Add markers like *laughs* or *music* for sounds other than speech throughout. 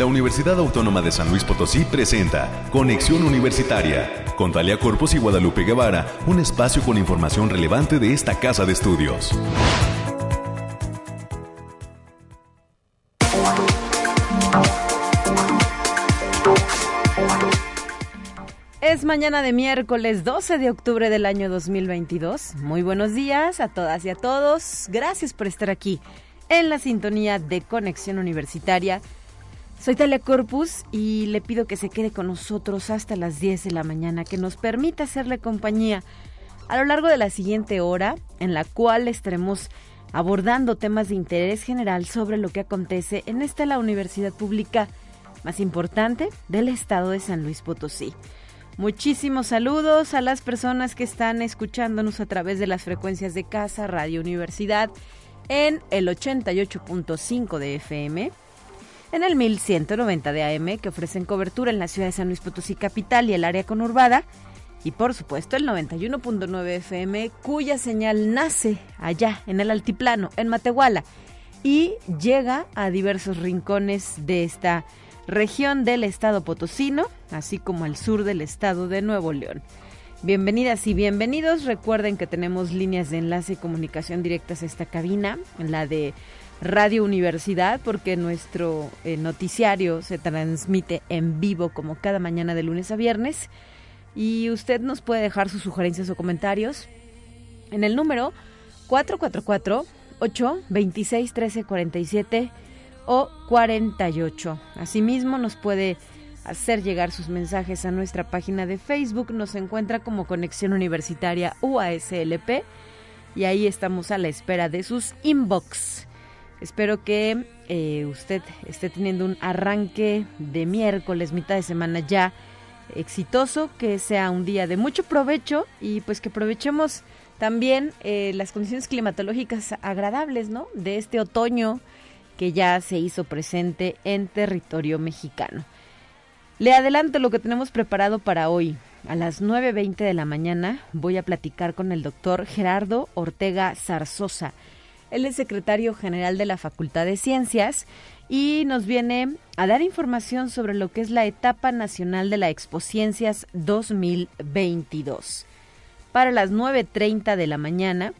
la Universidad Autónoma de San Luis Potosí presenta Conexión Universitaria con Talia Corpus y Guadalupe Guevara, un espacio con información relevante de esta casa de estudios. Es mañana de miércoles 12 de octubre del año 2022. Muy buenos días a todas y a todos. Gracias por estar aquí en la sintonía de Conexión Universitaria soy Talia Corpus y le pido que se quede con nosotros hasta las 10 de la mañana, que nos permita hacerle compañía a lo largo de la siguiente hora, en la cual estaremos abordando temas de interés general sobre lo que acontece en esta la universidad pública más importante del estado de San Luis Potosí. Muchísimos saludos a las personas que están escuchándonos a través de las frecuencias de casa, Radio Universidad, en el 88.5 de FM en el 1190 de AM que ofrecen cobertura en la ciudad de San Luis Potosí capital y el área conurbada y por supuesto el 91.9 FM cuya señal nace allá en el altiplano en Matehuala y llega a diversos rincones de esta región del estado potosino, así como al sur del estado de Nuevo León. Bienvenidas y bienvenidos. Recuerden que tenemos líneas de enlace y comunicación directas a esta cabina, la de Radio Universidad, porque nuestro eh, noticiario se transmite en vivo como cada mañana de lunes a viernes. Y usted nos puede dejar sus sugerencias o comentarios en el número 444 826 1347 o 48. Asimismo, nos puede hacer llegar sus mensajes a nuestra página de Facebook. Nos encuentra como Conexión Universitaria UASLP y ahí estamos a la espera de sus inbox. Espero que eh, usted esté teniendo un arranque de miércoles, mitad de semana ya exitoso, que sea un día de mucho provecho y pues que aprovechemos también eh, las condiciones climatológicas agradables, ¿no? De este otoño que ya se hizo presente en territorio mexicano. Le adelanto lo que tenemos preparado para hoy. A las 9.20 de la mañana voy a platicar con el doctor Gerardo Ortega Zarzosa él es secretario general de la Facultad de Ciencias y nos viene a dar información sobre lo que es la etapa nacional de la Expociencias 2022. Para las 9.30 de la mañana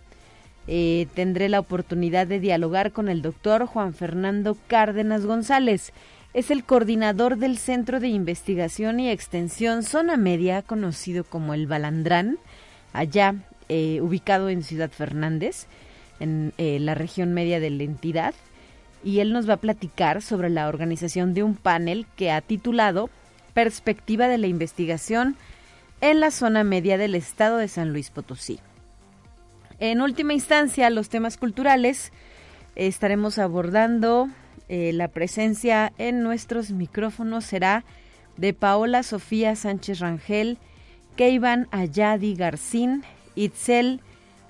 eh, tendré la oportunidad de dialogar con el doctor Juan Fernando Cárdenas González. Es el coordinador del Centro de Investigación y Extensión Zona Media, conocido como el Balandrán, allá eh, ubicado en Ciudad Fernández en eh, la región media de la entidad y él nos va a platicar sobre la organización de un panel que ha titulado Perspectiva de la investigación en la zona media del estado de San Luis Potosí. En última instancia, los temas culturales estaremos abordando eh, la presencia en nuestros micrófonos será de Paola Sofía Sánchez Rangel, Keivan Ayadi Garcín, Itzel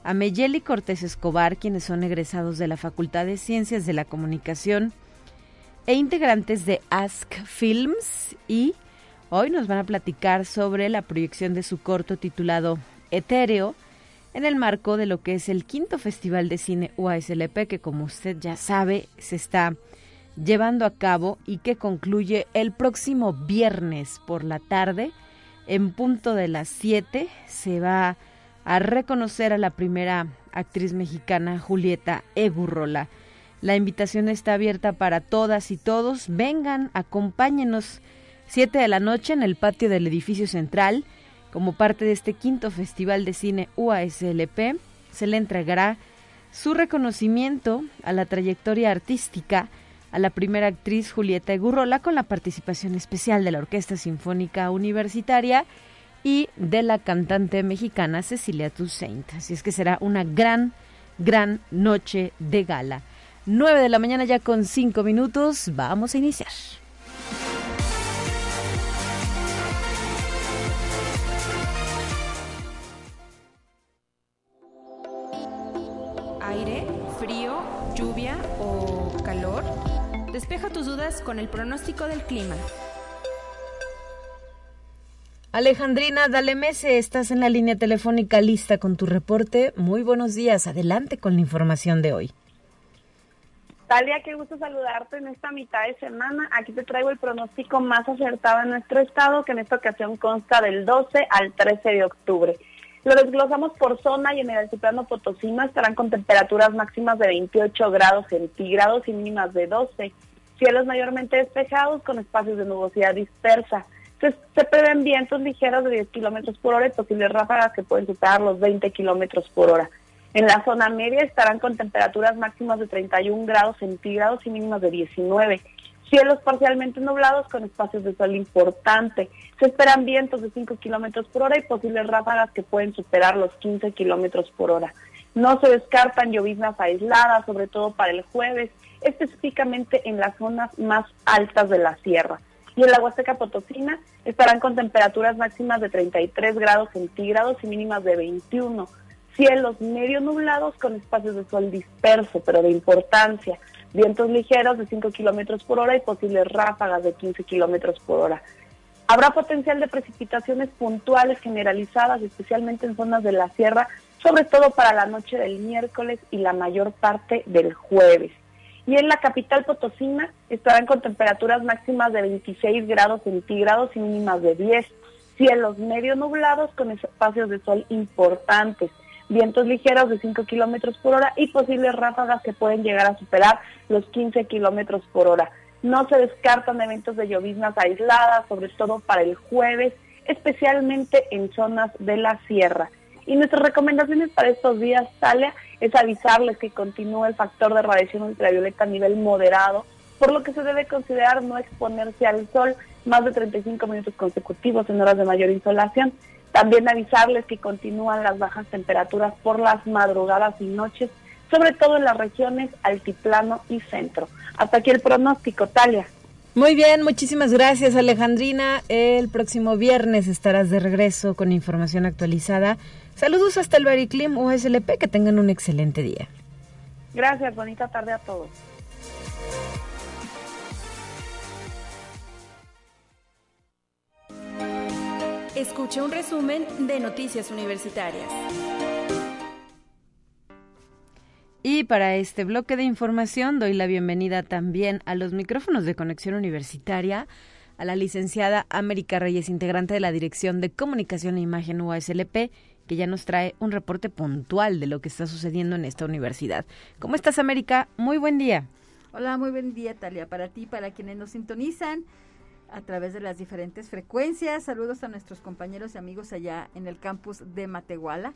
a Meyeli Cortés Escobar, quienes son egresados de la Facultad de Ciencias de la Comunicación e integrantes de Ask Films y hoy nos van a platicar sobre la proyección de su corto titulado Etéreo en el marco de lo que es el quinto Festival de Cine UASLP que como usted ya sabe se está llevando a cabo y que concluye el próximo viernes por la tarde. En punto de las 7 se va a a reconocer a la primera actriz mexicana Julieta Egurrola. La invitación está abierta para todas y todos. Vengan, acompáñenos. Siete de la noche en el patio del edificio central. Como parte de este quinto Festival de Cine UASLP, se le entregará su reconocimiento a la trayectoria artística a la primera actriz Julieta Egurrola con la participación especial de la Orquesta Sinfónica Universitaria y de la cantante mexicana Cecilia Toussaint. Así es que será una gran, gran noche de gala. 9 de la mañana ya con 5 minutos. Vamos a iniciar. Aire, frío, lluvia o calor. Despeja tus dudas con el pronóstico del clima. Alejandrina Dalemese, estás en la línea telefónica lista con tu reporte. Muy buenos días. Adelante con la información de hoy. Talia, qué gusto saludarte en esta mitad de semana. Aquí te traigo el pronóstico más acertado en nuestro estado, que en esta ocasión consta del 12 al 13 de octubre. Lo desglosamos por zona y en el altiplano potosino estarán con temperaturas máximas de 28 grados centígrados y mínimas de 12. Cielos mayormente despejados con espacios de nubosidad dispersa. Se, prevén vientos ligeros de 10 kilómetros por hora y posibles ráfagas que pueden superar los 20 kilómetros por hora. En la zona media estarán con temperaturas máximas de 31 grados centígrados y mínimas de 19. Cielos parcialmente nublados con espacios de sol importante. Se esperan vientos de 5 kilómetros por hora y posibles ráfagas que pueden superar los 15 kilómetros por hora. No se descartan lloviznas aisladas, sobre todo para el jueves, específicamente en las zonas más altas de la sierra y en la Huasteca Potosina estarán con temperaturas máximas de 33 grados centígrados y mínimas de 21. Cielos medio nublados con espacios de sol disperso, pero de importancia. Vientos ligeros de 5 kilómetros por hora y posibles ráfagas de 15 kilómetros por hora. Habrá potencial de precipitaciones puntuales generalizadas, especialmente en zonas de la sierra, sobre todo para la noche del miércoles y la mayor parte del jueves y en la capital potosina estarán con temperaturas máximas de 26 grados centígrados y mínimas de 10. Cielos medio nublados con espacios de sol importantes, vientos ligeros de 5 kilómetros por hora y posibles ráfagas que pueden llegar a superar los 15 kilómetros por hora. No se descartan eventos de lloviznas aisladas, sobre todo para el jueves, especialmente en zonas de la sierra. Y nuestras recomendaciones para estos días, Talia, es avisarles que continúa el factor de radiación ultravioleta a nivel moderado, por lo que se debe considerar no exponerse al sol más de 35 minutos consecutivos en horas de mayor insolación. También avisarles que continúan las bajas temperaturas por las madrugadas y noches, sobre todo en las regiones altiplano y centro. Hasta aquí el pronóstico, Talia. Muy bien, muchísimas gracias Alejandrina. El próximo viernes estarás de regreso con información actualizada Saludos hasta el Bariclim USLP, que tengan un excelente día. Gracias, bonita tarde a todos. Escucha un resumen de Noticias Universitarias. Y para este bloque de información doy la bienvenida también a los micrófonos de conexión universitaria a la licenciada América Reyes, integrante de la Dirección de Comunicación e Imagen USLP que ya nos trae un reporte puntual de lo que está sucediendo en esta universidad. ¿Cómo estás, América? Muy buen día. Hola, muy buen día, Talia, para ti, para quienes nos sintonizan a través de las diferentes frecuencias. Saludos a nuestros compañeros y amigos allá en el campus de Matehuala,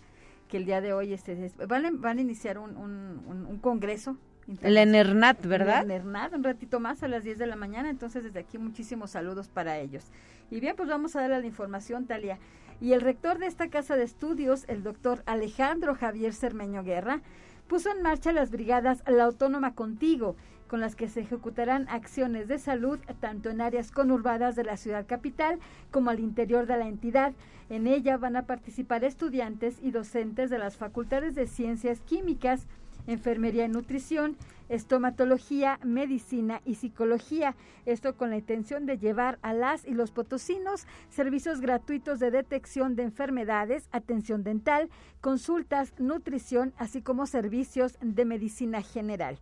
que el día de hoy este, van, van a iniciar un, un, congreso. El ENERNAT, ¿verdad? El ENERNAT, un ratito más a las 10 de la mañana, entonces desde aquí muchísimos saludos para ellos. Y bien, pues vamos a darle la información, Talia. Y el rector de esta casa de estudios, el doctor Alejandro Javier Cermeño Guerra, puso en marcha las brigadas La Autónoma Contigo, con las que se ejecutarán acciones de salud tanto en áreas conurbadas de la ciudad capital como al interior de la entidad. En ella van a participar estudiantes y docentes de las facultades de ciencias químicas, enfermería y nutrición, estomatología, medicina y psicología. Esto con la intención de llevar a las y los potosinos servicios gratuitos de detección de enfermedades, atención dental, consultas, nutrición, así como servicios de medicina general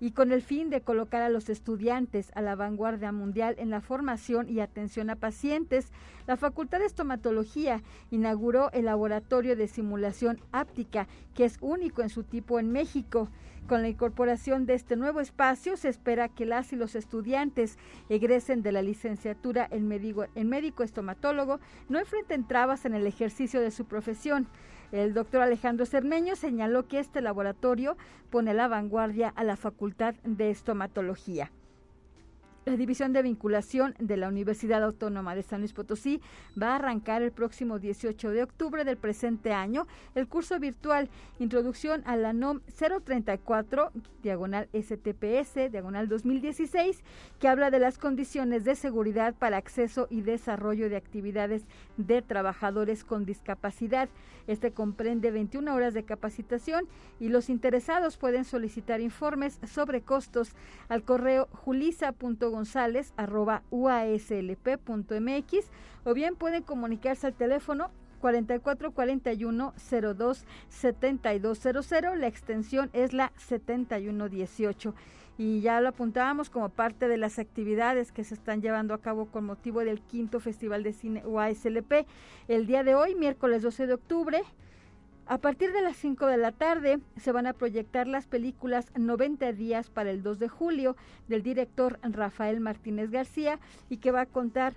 y con el fin de colocar a los estudiantes a la vanguardia mundial en la formación y atención a pacientes, la Facultad de Estomatología inauguró el laboratorio de simulación áptica, que es único en su tipo en México. Con la incorporación de este nuevo espacio, se espera que las y los estudiantes egresen de la licenciatura en médico, en médico estomatólogo no enfrenten trabas en el ejercicio de su profesión. El doctor Alejandro Cermeño señaló que este laboratorio pone la vanguardia a la Facultad de Estomatología. La División de Vinculación de la Universidad Autónoma de San Luis Potosí va a arrancar el próximo 18 de octubre del presente año el curso virtual Introducción a la NOM 034, diagonal STPS, diagonal 2016, que habla de las condiciones de seguridad para acceso y desarrollo de actividades de trabajadores con discapacidad. Este comprende 21 horas de capacitación y los interesados pueden solicitar informes sobre costos al correo julisa.gonzález.uaslp.mx o bien pueden comunicarse al teléfono 4441 02 7200. La extensión es la 7118. y ya lo apuntábamos como parte de las actividades que se están llevando a cabo con motivo del quinto Festival de Cine UASLP. El día de hoy, miércoles 12 de octubre, a partir de las 5 de la tarde se van a proyectar las películas 90 días para el 2 de julio del director Rafael Martínez García y que va a contar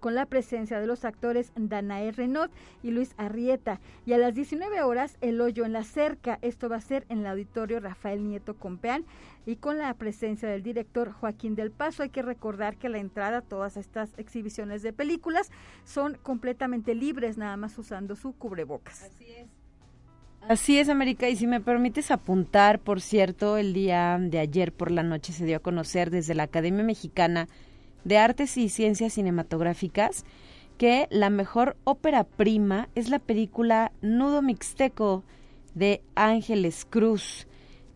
con la presencia de los actores Danae Renaud y Luis Arrieta. Y a las 19 horas, El Hoyo en la Cerca. Esto va a ser en el auditorio Rafael Nieto Compeán y con la presencia del director Joaquín del Paso. Hay que recordar que la entrada a todas estas exhibiciones de películas son completamente libres, nada más usando su cubrebocas. Así es. Así es, América. Y si me permites apuntar, por cierto, el día de ayer por la noche se dio a conocer desde la Academia Mexicana de Artes y Ciencias Cinematográficas que la mejor ópera prima es la película Nudo Mixteco de Ángeles Cruz.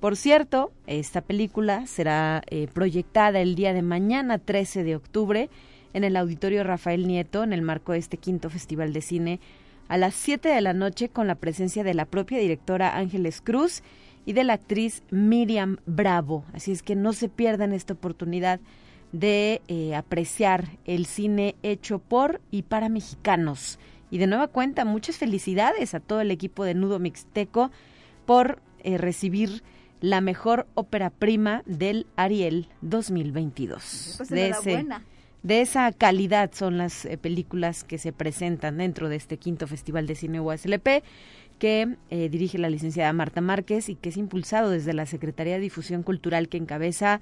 Por cierto, esta película será eh, proyectada el día de mañana, 13 de octubre, en el Auditorio Rafael Nieto, en el marco de este quinto Festival de Cine, a las 7 de la noche, con la presencia de la propia directora Ángeles Cruz y de la actriz Miriam Bravo. Así es que no se pierdan esta oportunidad de eh, apreciar el cine hecho por y para mexicanos. Y de nueva cuenta, muchas felicidades a todo el equipo de Nudo Mixteco por eh, recibir la mejor ópera prima del Ariel 2022. Pues de, ese, de esa calidad son las eh, películas que se presentan dentro de este quinto Festival de Cine USLP que dirige la licenciada Marta Márquez y que es impulsado desde la Secretaría de Difusión Cultural que encabeza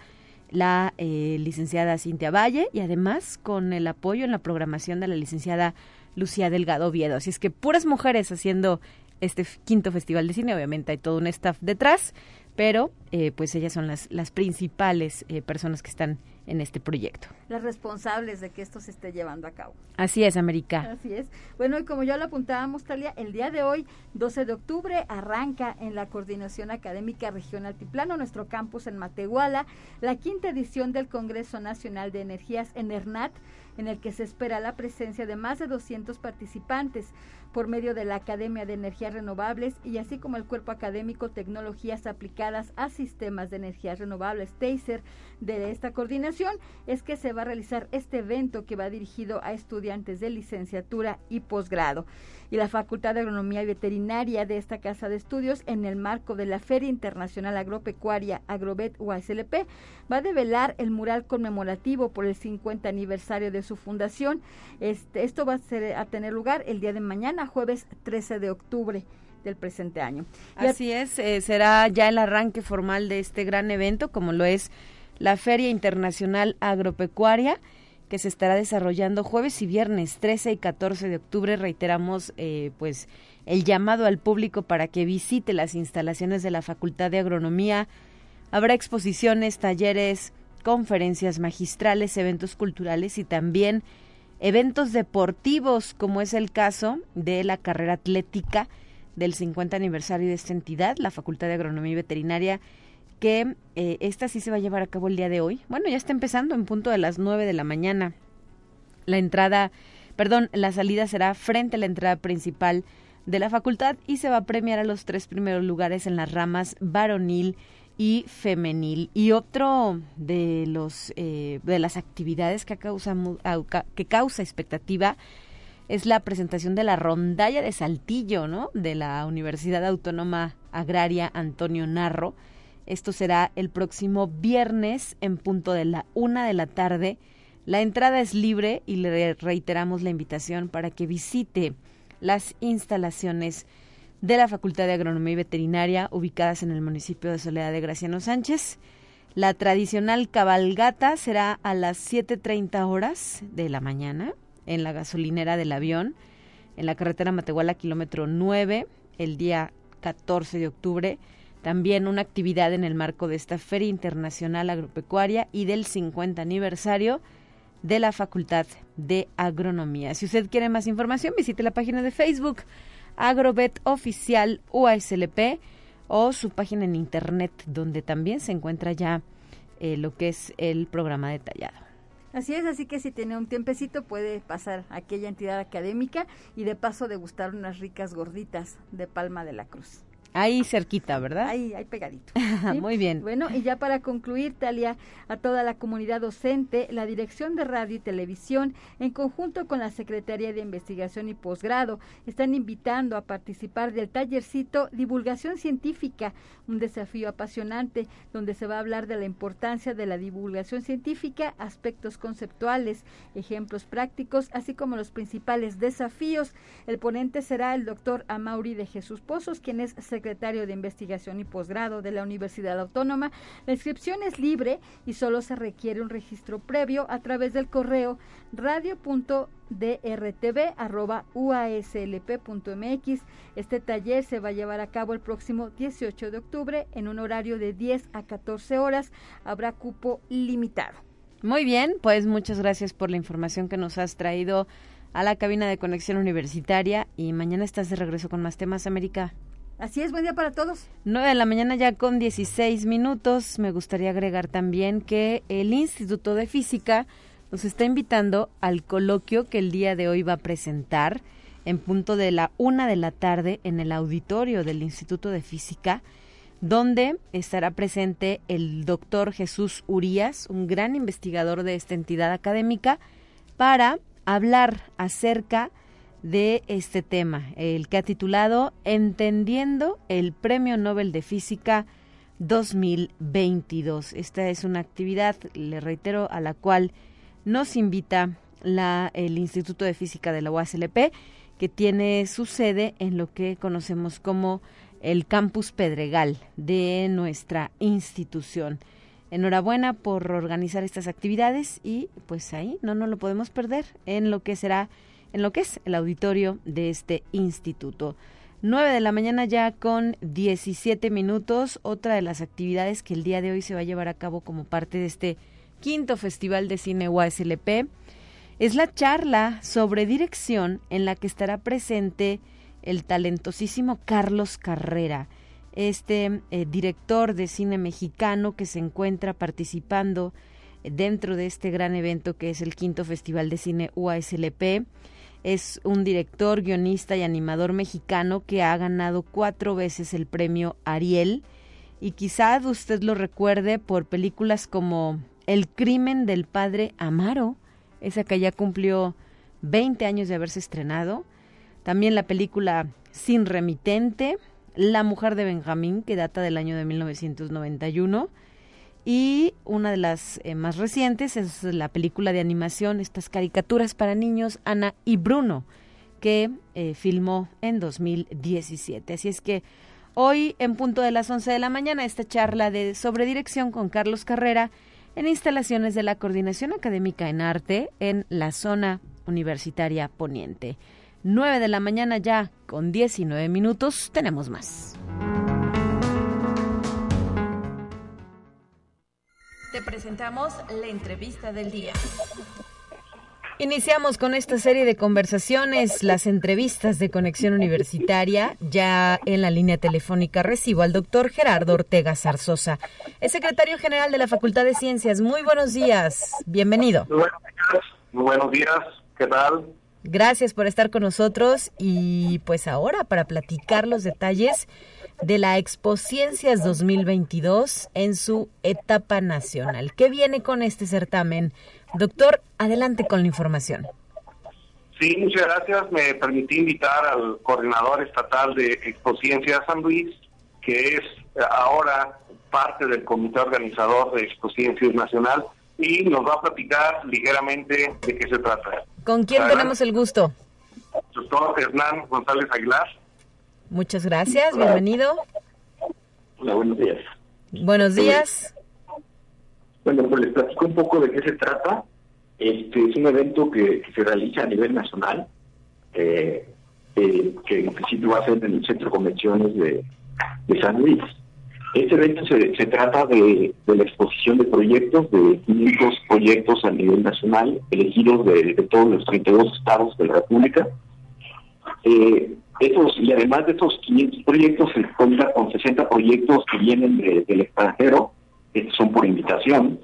la eh, licenciada Cintia Valle y además con el apoyo en la programación de la licenciada Lucía Delgado Viedo. Así es que puras mujeres haciendo este quinto festival de cine, obviamente hay todo un staff detrás, pero eh, pues ellas son las, las principales eh, personas que están en este proyecto. Las responsables de que esto se esté llevando a cabo. Así es, América. Así es. Bueno, y como ya lo apuntábamos, Talia, el día de hoy, 12 de octubre, arranca en la Coordinación Académica Región Altiplano, nuestro campus en Matehuala, la quinta edición del Congreso Nacional de Energías en ERNAT, en el que se espera la presencia de más de 200 participantes por medio de la Academia de Energías Renovables y así como el Cuerpo Académico Tecnologías Aplicadas a Sistemas de Energías Renovables, TASER, de esta coordinación, es que se va a realizar este evento que va dirigido a estudiantes de licenciatura y posgrado y la Facultad de Agronomía y Veterinaria de esta Casa de Estudios, en el marco de la Feria Internacional Agropecuaria Agrovet UASLP, va a develar el mural conmemorativo por el 50 aniversario de su fundación. Este, esto va a, ser, a tener lugar el día de mañana, jueves 13 de octubre del presente año. Así es, eh, será ya el arranque formal de este gran evento, como lo es la Feria Internacional Agropecuaria que se estará desarrollando jueves y viernes 13 y 14 de octubre. Reiteramos eh, pues el llamado al público para que visite las instalaciones de la Facultad de Agronomía. Habrá exposiciones, talleres, conferencias magistrales, eventos culturales y también eventos deportivos, como es el caso de la carrera atlética del 50 aniversario de esta entidad, la Facultad de Agronomía y Veterinaria que eh, esta sí se va a llevar a cabo el día de hoy. Bueno, ya está empezando en punto de las 9 de la mañana. La entrada, perdón, la salida será frente a la entrada principal de la facultad y se va a premiar a los tres primeros lugares en las ramas varonil y femenil. Y otro de los eh, de las actividades que causa que causa expectativa es la presentación de la rondalla de Saltillo, ¿no? De la Universidad Autónoma Agraria Antonio Narro esto será el próximo viernes en punto de la una de la tarde. La entrada es libre y le reiteramos la invitación para que visite las instalaciones de la Facultad de Agronomía y Veterinaria ubicadas en el municipio de Soledad de Graciano Sánchez. La tradicional cabalgata será a las 7.30 horas de la mañana en la gasolinera del avión, en la carretera Matehuala, kilómetro 9, el día 14 de octubre también una actividad en el marco de esta Feria Internacional Agropecuaria y del 50 aniversario de la Facultad de Agronomía. Si usted quiere más información, visite la página de Facebook Agrobet Oficial UASLP o su página en internet donde también se encuentra ya eh, lo que es el programa detallado. Así es, así que si tiene un tiempecito puede pasar a aquella entidad académica y de paso degustar unas ricas gorditas de Palma de la Cruz. Ahí cerquita, ¿verdad? Ahí, ahí pegadito. *laughs* Muy bien. Bueno, y ya para concluir, Talia, a toda la comunidad docente, la Dirección de Radio y Televisión, en conjunto con la Secretaría de Investigación y Posgrado, están invitando a participar del tallercito Divulgación Científica, un desafío apasionante donde se va a hablar de la importancia de la divulgación científica, aspectos conceptuales, ejemplos prácticos, así como los principales desafíos. El ponente será el doctor Amauri de Jesús Pozos, quien es secretario de Investigación y Posgrado de la Universidad Autónoma. La inscripción es libre y solo se requiere un registro previo a través del correo radio.drtv.uaslp.mx. Este taller se va a llevar a cabo el próximo 18 de octubre en un horario de 10 a 14 horas. Habrá cupo limitado. Muy bien, pues muchas gracias por la información que nos has traído a la cabina de conexión universitaria y mañana estás de regreso con más temas, América. Así es, buen día para todos. 9 de la mañana ya con 16 minutos. Me gustaría agregar también que el Instituto de Física nos está invitando al coloquio que el día de hoy va a presentar en punto de la una de la tarde en el auditorio del Instituto de Física, donde estará presente el doctor Jesús Urías, un gran investigador de esta entidad académica, para hablar acerca de este tema, el que ha titulado Entendiendo el Premio Nobel de Física 2022. Esta es una actividad, le reitero, a la cual nos invita la, el Instituto de Física de la UASLP, que tiene su sede en lo que conocemos como el Campus Pedregal de nuestra institución. Enhorabuena por organizar estas actividades y pues ahí no nos lo podemos perder en lo que será en lo que es el auditorio de este instituto. 9 de la mañana ya con 17 minutos, otra de las actividades que el día de hoy se va a llevar a cabo como parte de este quinto Festival de Cine UASLP es la charla sobre dirección en la que estará presente el talentosísimo Carlos Carrera, este eh, director de cine mexicano que se encuentra participando dentro de este gran evento que es el quinto Festival de Cine UASLP es un director, guionista y animador mexicano que ha ganado cuatro veces el premio Ariel. Y quizá usted lo recuerde por películas como El crimen del padre Amaro, esa que ya cumplió 20 años de haberse estrenado, también la película Sin remitente, La mujer de Benjamín, que data del año de 1991, y una de las eh, más recientes es la película de animación, estas caricaturas para niños, Ana y Bruno, que eh, filmó en 2017. Así es que hoy, en punto de las 11 de la mañana, esta charla de sobre dirección con Carlos Carrera en instalaciones de la Coordinación Académica en Arte en la zona universitaria poniente. 9 de la mañana ya con 19 minutos, tenemos más. Te presentamos la entrevista del día. Iniciamos con esta serie de conversaciones, las entrevistas de Conexión Universitaria. Ya en la línea telefónica recibo al doctor Gerardo Ortega Zarzosa, es secretario general de la Facultad de Ciencias. Muy buenos días, bienvenido. Muy buenos días, muy buenos días. ¿qué tal? Gracias por estar con nosotros y pues ahora para platicar los detalles de la Expo Ciencias 2022 en su etapa nacional. ¿Qué viene con este certamen? Doctor, adelante con la información. Sí, muchas gracias. Me permití invitar al coordinador estatal de Expo Ciencias San Luis, que es ahora parte del comité organizador de Expo Ciencias Nacional, y nos va a platicar ligeramente de qué se trata. ¿Con quién tenemos el gusto? Doctor Hernán González Aguilar. Muchas gracias, bienvenido. Hola, buenos días. Buenos días. Bueno, pues les platico un poco de qué se trata. Este es un evento que, se realiza a nivel nacional, eh, eh, que en principio va a ser en el Centro de Convenciones de, San Luis. Este evento se, trata de, la exposición de proyectos, de 500 proyectos a nivel nacional, elegidos de, todos los 32 estados de la República. Eh, y además de estos 500 proyectos, se cuenta con 60 proyectos que vienen del extranjero, que son por invitación,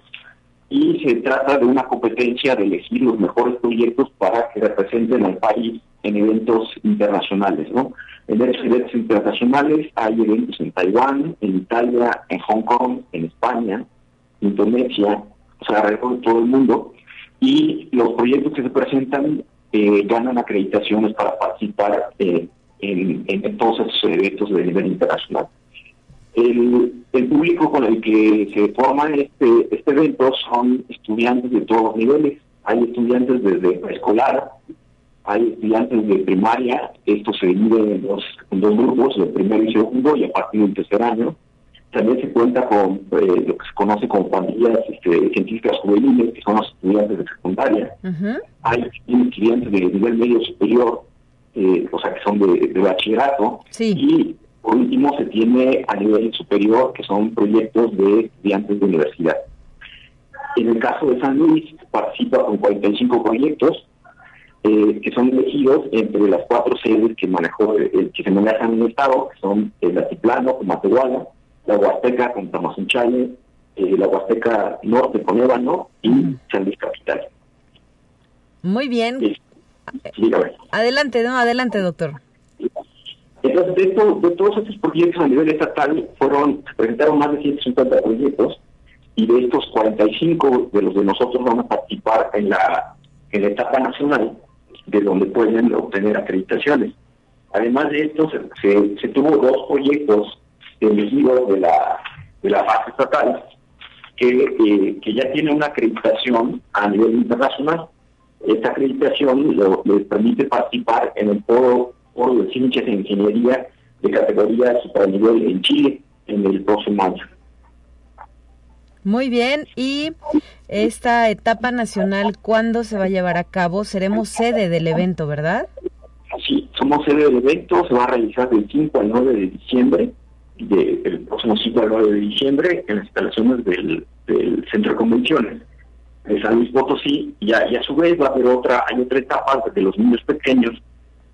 y se trata de una competencia de elegir los mejores proyectos para que representen al país en eventos internacionales, ¿no? En esos eventos internacionales hay eventos en Taiwán, en Italia, en Hong Kong, en España, Indonesia, o sea, alrededor de todo el mundo, y los proyectos que se presentan eh, ganan acreditaciones para participar eh, en, en, todos esos eventos de nivel internacional. El, público con el que se forma este, este evento son estudiantes de todos los niveles. Hay estudiantes desde escolar, hay estudiantes de primaria, esto se divide en dos, en dos grupos, el primero y segundo, y a partir del tercer año. También se cuenta con eh, lo que se conoce como familias este, científicas juveniles, que son los estudiantes de secundaria. Hay estudiantes de nivel medio superior, eh, o sea, que son de, bachillerato. Y por último se tiene a nivel superior, que son proyectos de estudiantes de universidad. En el caso de San Luis, participa con 45 proyectos, eh, que son elegidos entre las cuatro sedes que manejó el, que se manejan en el estado, que son el Altiplano, Matehuala, la Huasteca con Tamazunchale, eh, la Huasteca Norte con Ébano y San Luis Capital. Muy bien. Adelante, no, adelante, doctor. Entonces, de, de todos estos proyectos a nivel estatal, fueron, se presentaron más de 150 proyectos y de estos 45 de los de nosotros van a participar en la, en etapa nacional, de donde pueden obtener acreditaciones. Además de esto, se, tuvo dos proyectos elegidos de la, de la fase estatal, que, eh, que ya tiene una acreditación a nivel internacional. Esta acreditación les permite participar en el foro, de ciencias e ingeniería de categoría nivel en Chile en el próximo año. Muy bien, y esta etapa nacional, ¿cuándo se va a llevar a cabo? Seremos sede del evento, ¿verdad? Sí, somos sede del evento, se va a realizar del 5 al 9 de diciembre del próximo 5 al 9 de diciembre en las instalaciones del, Centro de Convenciones de San Luis Potosí y a, y a su vez va a haber otra, hay otra etapa de los niños pequeños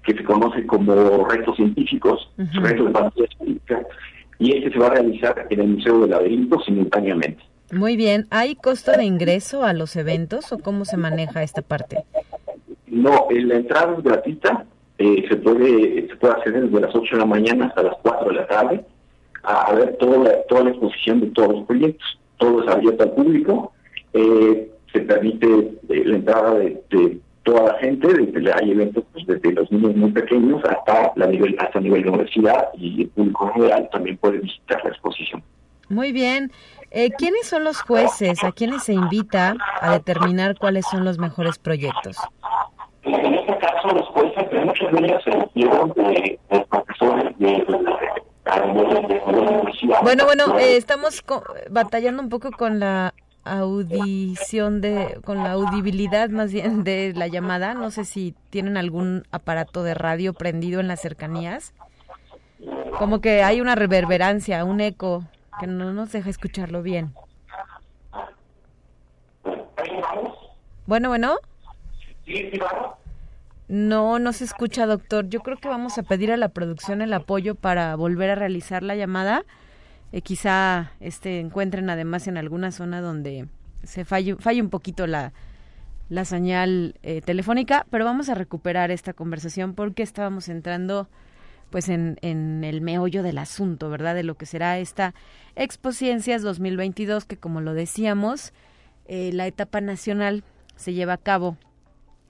que se conoce como retos científicos, retos de fantasía científica, y este se va a realizar en el Museo del Laberinto simultáneamente. Muy bien, ¿hay costo de ingreso a los eventos o cómo se maneja esta parte? No, la entrada es gratuita, eh, se puede se puede hacer desde las 8 de la mañana hasta las 4 de la tarde a, ver toda la, toda la exposición de todos los proyectos. Todo es abierto al público, eh, se permite eh, la entrada de, toda la gente, desde, hay eventos pues, desde los niños muy pequeños hasta la nivel hasta nivel de universidad y el público general también puede visitar la exposición. Muy bien. Eh, ¿Quiénes son los jueces? ¿A quiénes se invita a determinar cuáles son los mejores proyectos? En este caso, los jueces, muchos de ellos se de, de profesores de bueno, bueno, eh, estamos batallando un poco con la audición de, con la audibilidad más bien de la llamada. No sé si tienen algún aparato de radio prendido en las cercanías. Como que hay una reverberancia, un eco que no nos deja escucharlo bien. Bueno, bueno. No, no se escucha, doctor. Yo creo que vamos a pedir a la producción el apoyo para volver a realizar la llamada. Eh, quizá este encuentren además en alguna zona donde se falle, falle un poquito la, la señal eh, telefónica, pero vamos a recuperar esta conversación porque estábamos entrando pues en, en el meollo del asunto, ¿verdad? De lo que será esta Expo Ciencias 2022 que como lo decíamos, eh, la etapa nacional se lleva a cabo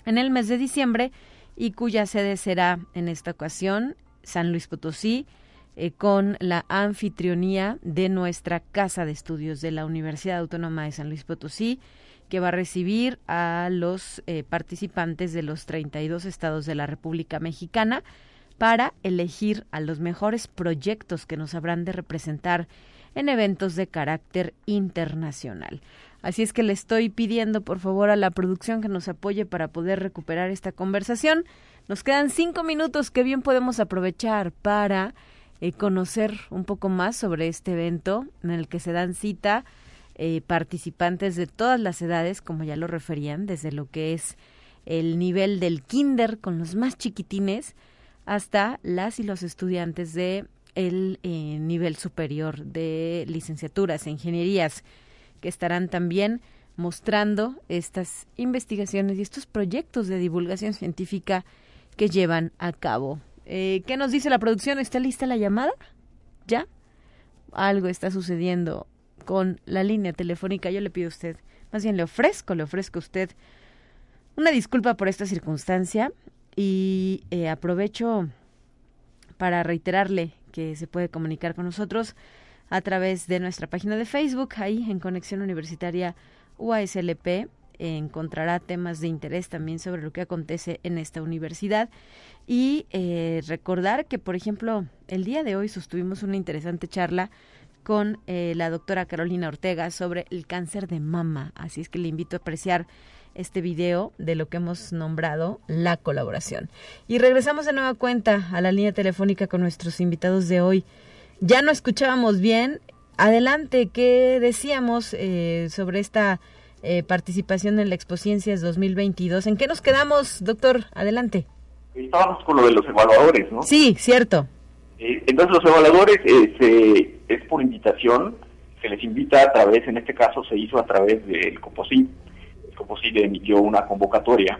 en el mes de diciembre y cuya sede será en esta ocasión San Luis Potosí, eh, con la anfitrionía de nuestra Casa de Estudios de la Universidad Autónoma de San Luis Potosí, que va a recibir a los eh, participantes de los 32 estados de la República Mexicana para elegir a los mejores proyectos que nos habrán de representar en eventos de carácter internacional. Así es que le estoy pidiendo por favor a la producción que nos apoye para poder recuperar esta conversación. Nos quedan cinco minutos que bien podemos aprovechar para eh, conocer un poco más sobre este evento en el que se dan cita eh, participantes de todas las edades, como ya lo referían, desde lo que es el nivel del kinder con los más chiquitines hasta las y los estudiantes de el eh, nivel superior de licenciaturas e ingenierías que estarán también mostrando estas investigaciones y estos proyectos de divulgación científica que llevan a cabo. Eh, ¿Qué nos dice la producción? ¿Está lista la llamada? ¿Ya? Algo está sucediendo con la línea telefónica. Yo le pido a usted, más bien le ofrezco, le ofrezco a usted una disculpa por esta circunstancia y eh, aprovecho para reiterarle que se puede comunicar con nosotros a través de nuestra página de Facebook, ahí en Conexión Universitaria UASLP. Encontrará temas de interés también sobre lo que acontece en esta universidad y eh, recordar que, por ejemplo, el día de hoy sostuvimos una interesante charla con eh, la doctora Carolina Ortega sobre el cáncer de mama. Así es que le invito a apreciar este video de lo que hemos nombrado la colaboración. Y regresamos de nueva cuenta a la línea telefónica con nuestros invitados de hoy. Ya no escuchábamos bien. Adelante, ¿qué decíamos eh, sobre esta eh, participación en la Expociencias 2022? ¿En qué nos quedamos, doctor? Adelante. Estábamos con lo de los evaluadores, ¿no? Sí, cierto. Eh, entonces los evaluadores es por invitación, se les invita a través, en este caso se hizo a través del COPOSIT, posible emitió una convocatoria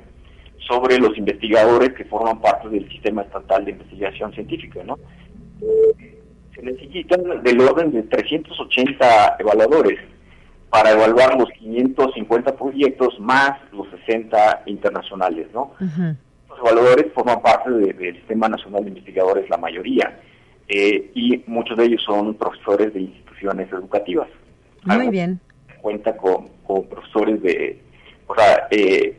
sobre los investigadores que forman parte del sistema estatal de investigación científica, ¿no? Se necesitan del orden de 380 evaluadores para evaluar los 550 proyectos más los 60 internacionales, ¿no? Los evaluadores forman parte del Sistema Nacional de Investigadores, la mayoría, eh, y muchos de ellos son profesores de instituciones educativas. Muy bien. Cuenta con profesores de o sea, eh,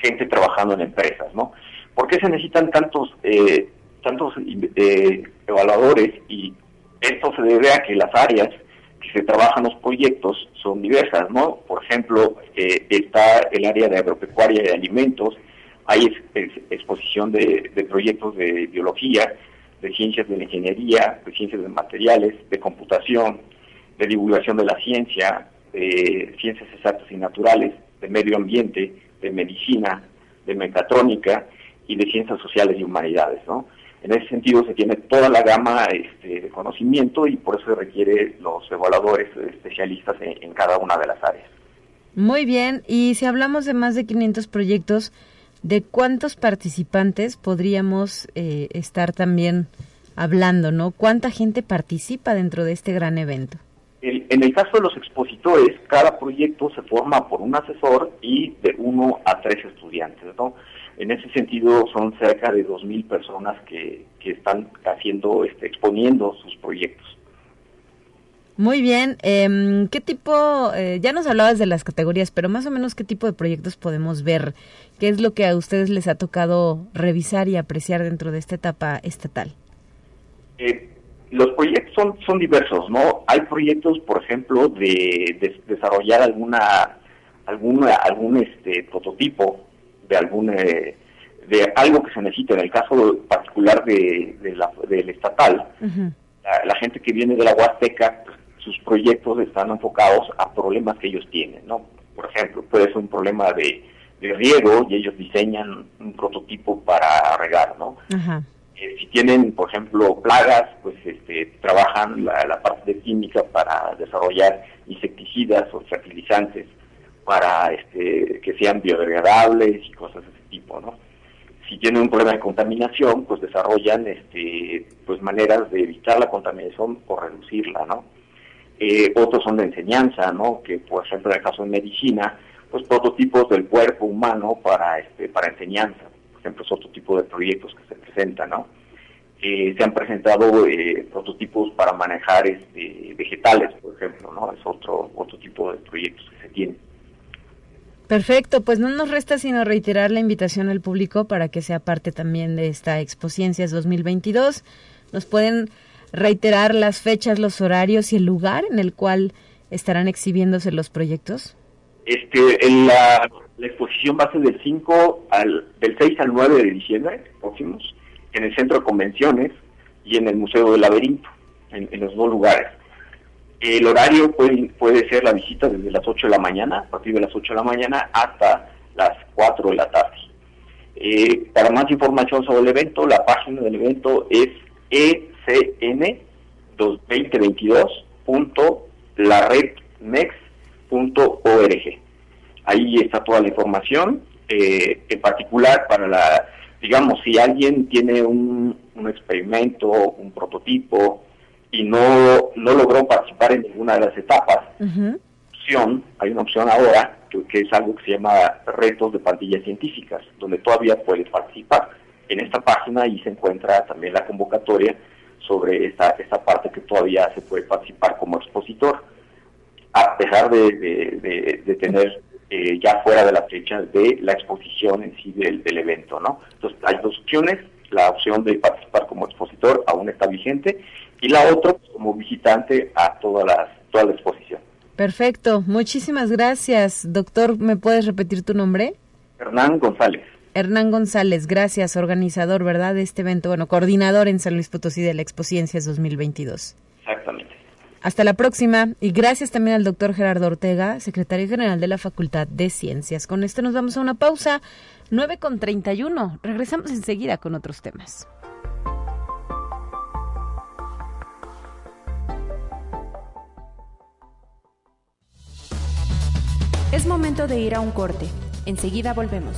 gente trabajando en empresas, ¿no? ¿Por qué se necesitan tantos, eh, tantos eh, evaluadores? Y esto se debe a que las áreas que se trabajan los proyectos son diversas, ¿no? Por ejemplo, está el área de agropecuaria y alimentos, hay exposición de, de proyectos de biología, de ciencias de la ingeniería, de ciencias de materiales, de computación, de divulgación de la ciencia, de ciencias exactas y naturales, de medio ambiente, de medicina, de mecatrónica y de ciencias sociales y humanidades, ¿no? En ese sentido se tiene toda la gama este, de conocimiento y por eso se requiere los evaluadores especialistas en, cada una de las áreas. Muy bien, y si hablamos de más de 500 proyectos, ¿de cuántos participantes podríamos eh, estar también hablando, no? ¿Cuánta gente participa dentro de este gran evento? en el caso de los expositores, cada proyecto se forma por un asesor y de uno a tres estudiantes. ¿no? En ese sentido, son cerca de 2.000 personas que, que están haciendo, este, exponiendo sus proyectos. Muy bien. Eh, ¿Qué tipo, eh, ya nos hablabas de las categorías, pero más o menos qué tipo de proyectos podemos ver? ¿Qué es lo que a ustedes les ha tocado revisar y apreciar dentro de esta etapa estatal? Eh, los proyectos son, son diversos, ¿no? Hay proyectos, por ejemplo, de, desarrollar alguna, alguna, algún este prototipo de algún eh, de algo que se necesita. En el caso particular de, la, del estatal, la, gente que viene de la Huasteca, pues, sus proyectos están enfocados a problemas que ellos tienen, ¿no? Por ejemplo, puede ser un problema de, de riego y ellos diseñan un prototipo para regar, ¿no? Eh, si tienen, por ejemplo, plagas, pues este, trabajan la, parte de química para desarrollar insecticidas o fertilizantes para este, que sean biodegradables y cosas de ese tipo, ¿no? Si tienen un problema de contaminación, pues desarrollan este, pues maneras de evitar la contaminación o reducirla, ¿no? Eh, otros son de enseñanza, ¿no? Que, por ejemplo, en el caso de medicina, pues prototipos del cuerpo humano para, este, para enseñanza ejemplo, es otro tipo de proyectos que se presentan, ¿no? Eh, se han presentado eh, prototipos para manejar este, vegetales, por ejemplo, ¿no? Es otro, otro tipo de proyectos que se tienen. Perfecto, pues no nos resta sino reiterar la invitación al público para que sea parte también de esta Expociencias 2022. Nos pueden reiterar las fechas, los horarios y el lugar en el cual estarán exhibiéndose los proyectos. Este, en la exposición va a ser del 5 al, del 6 al 9 de diciembre próximos, en el Centro de Convenciones y en el Museo del Laberinto, en, los dos lugares. El horario puede, puede ser la visita desde las 8 de la mañana, a partir de las 8 de la mañana, hasta las 4 de la tarde. Eh, para más información sobre el evento, la página del evento es ecn2022.laredmex.org. Ahí está toda la información, eh, en particular para la, digamos, si alguien tiene un, experimento, un prototipo y no, no logró participar en ninguna de las etapas, opción, hay una opción ahora que, es algo que se llama retos de pandillas científicas, donde todavía puede participar. En esta página ahí se encuentra también la convocatoria sobre esta, esta parte que todavía se puede participar como expositor, a pesar de, tener eh, ya fuera de la fecha de la exposición en sí del, evento, ¿no? Entonces hay dos opciones, la opción de participar como expositor aún está vigente y la otra pues, como visitante a todas las, toda la exposición. Perfecto, muchísimas gracias. Doctor, ¿me puedes repetir tu nombre? Hernán González. Hernán González, gracias, organizador, ¿verdad? De este evento, bueno, coordinador en San Luis Potosí de la Expo Ciencias 2022. Exactamente. Hasta la próxima y gracias también al doctor Gerardo Ortega, secretario general de la Facultad de Ciencias. Con esto nos vamos a una pausa, 9 con 31. Regresamos enseguida con otros temas. Es momento de ir a un corte. Enseguida volvemos.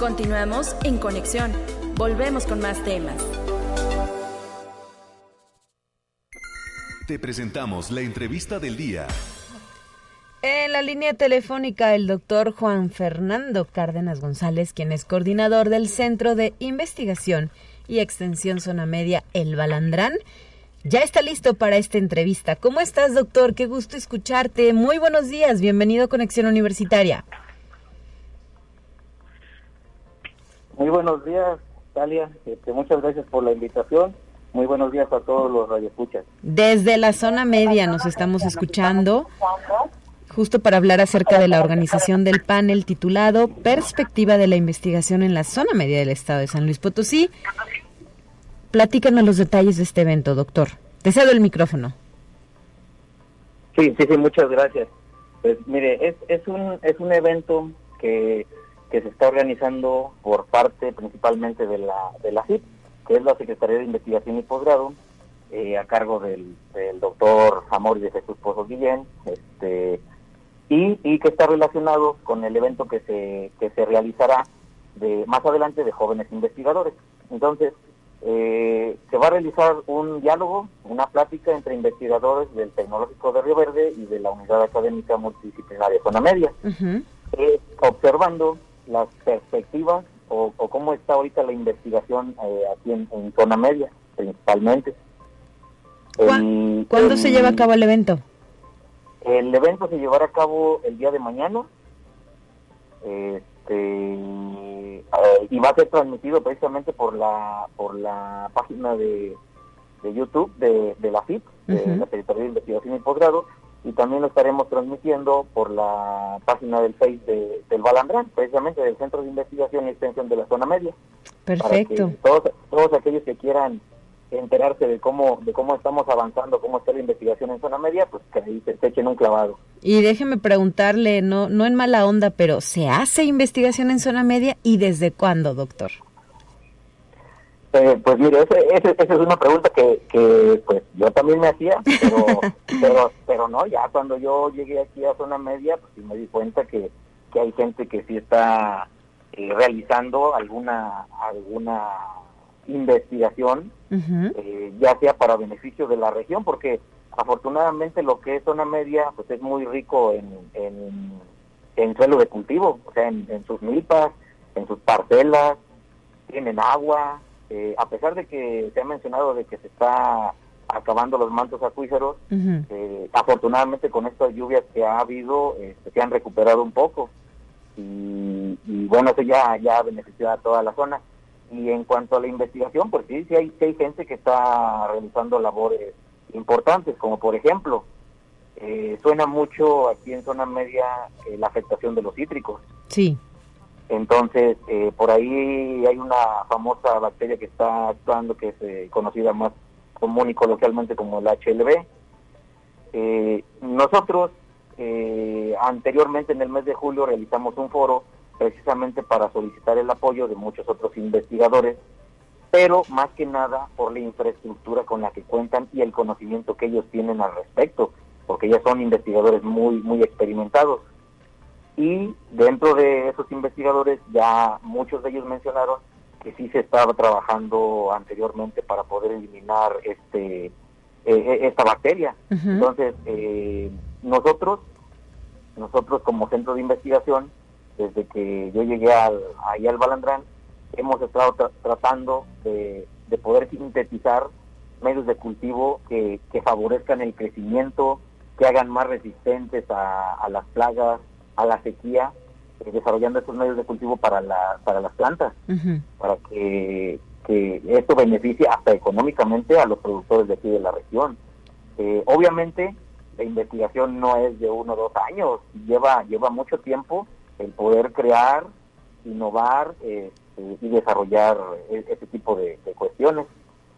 Continuamos en conexión. Volvemos con más temas. Te presentamos la entrevista del día. En la línea telefónica, el doctor Juan Fernando Cárdenas González, quien es coordinador del Centro de Investigación y Extensión Zona Media El Balandrán ya está listo para esta entrevista. ¿Cómo estás, doctor? Qué gusto escucharte. Muy buenos días. Bienvenido a Conexión Universitaria. Muy buenos días, Talia. Este, muchas gracias por la invitación. Muy buenos días a todos los radioescuchas. Desde la zona media nos estamos escuchando, justo para hablar acerca de la organización del panel titulado Perspectiva de la investigación en la zona media del estado de San Luis Potosí, Platícanos los detalles de este evento, doctor. Te cedo el micrófono. Sí, sí, sí, muchas gracias. Pues mire, es, es, un, es un evento que, que se está organizando por parte principalmente de la, de la CIP, que es la Secretaría de Investigación y Posgrado, eh, a cargo del, del doctor Amor de Jesús Pozos Guillén, este, y, y que está relacionado con el evento que se, que se realizará de más adelante de jóvenes investigadores. Entonces, eh, se va a realizar un diálogo, una plática entre investigadores del Tecnológico de Río Verde y de la Unidad Académica Multidisciplinaria Zona Media, eh, observando las perspectivas o, cómo está ahorita la investigación eh, aquí en, Zona Media, principalmente. ¿Cuándo se lleva a cabo el evento? El evento se llevará a cabo el día de mañana. Este, eh, y va a ser transmitido precisamente por la por la página de, de YouTube de, la FIP, de la Secretaría de Investigación y Posgrado, y también lo estaremos transmitiendo por la página del Face del Balandrán, precisamente del Centro de Investigación y Extensión de la Zona Media. Perfecto. todos, todos aquellos que quieran enterarse de cómo de cómo estamos avanzando, cómo está la investigación en zona media, pues que ahí se, echen un clavado. Y déjeme preguntarle, no no en mala onda, pero ¿se hace investigación en zona media y desde cuándo, doctor? Eh, pues mire, esa es una pregunta que, que pues yo también me hacía, pero, *laughs* pero pero no, ya cuando yo llegué aquí a zona media, pues sí me di cuenta que, que hay gente que sí está eh, realizando alguna alguna investigación, eh, ya sea para beneficio de la región, porque afortunadamente lo que es zona media pues es muy rico en, en, suelo de cultivo, o sea, en, sus milpas, en sus parcelas, tienen agua, eh, a pesar de que se ha mencionado de que se está acabando los mantos acuíferos, eh, afortunadamente con estas lluvias que ha habido este, se han recuperado un poco y, y bueno, eso ya, ya ha beneficiado a toda la zona. Y en cuanto a la investigación, pues sí, sí hay, hay gente que está realizando labores importantes, como por ejemplo, eh, suena mucho aquí en zona media eh, la afectación de los cítricos. Sí. Entonces, eh, por ahí hay una famosa bacteria que está actuando, que es conocida más común y coloquialmente como el HLB. nosotros, anteriormente en el mes de julio, realizamos un foro precisamente para solicitar el apoyo de muchos otros investigadores pero más que nada por la infraestructura con la que cuentan y el conocimiento que ellos tienen al respecto, porque ya son investigadores muy, muy experimentados. Y dentro de esos investigadores ya muchos de ellos mencionaron que sí se estaba trabajando anteriormente para poder eliminar este eh, eh, esta bacteria. Entonces, eh, nosotros, nosotros como centro de investigación, desde que yo llegué al, ahí al Balandrán, hemos estado tratando de, poder sintetizar medios de cultivo que, favorezcan el crecimiento, que hagan más resistentes a, las plagas, a la sequía, eh, desarrollando estos medios de cultivo para, la, para las plantas, para que, esto beneficie hasta económicamente a los productores de aquí de la región. Eh, obviamente, la investigación no es de uno o dos años, lleva, lleva mucho tiempo el poder crear, innovar, eh, y desarrollar e-, ese tipo de, cuestiones.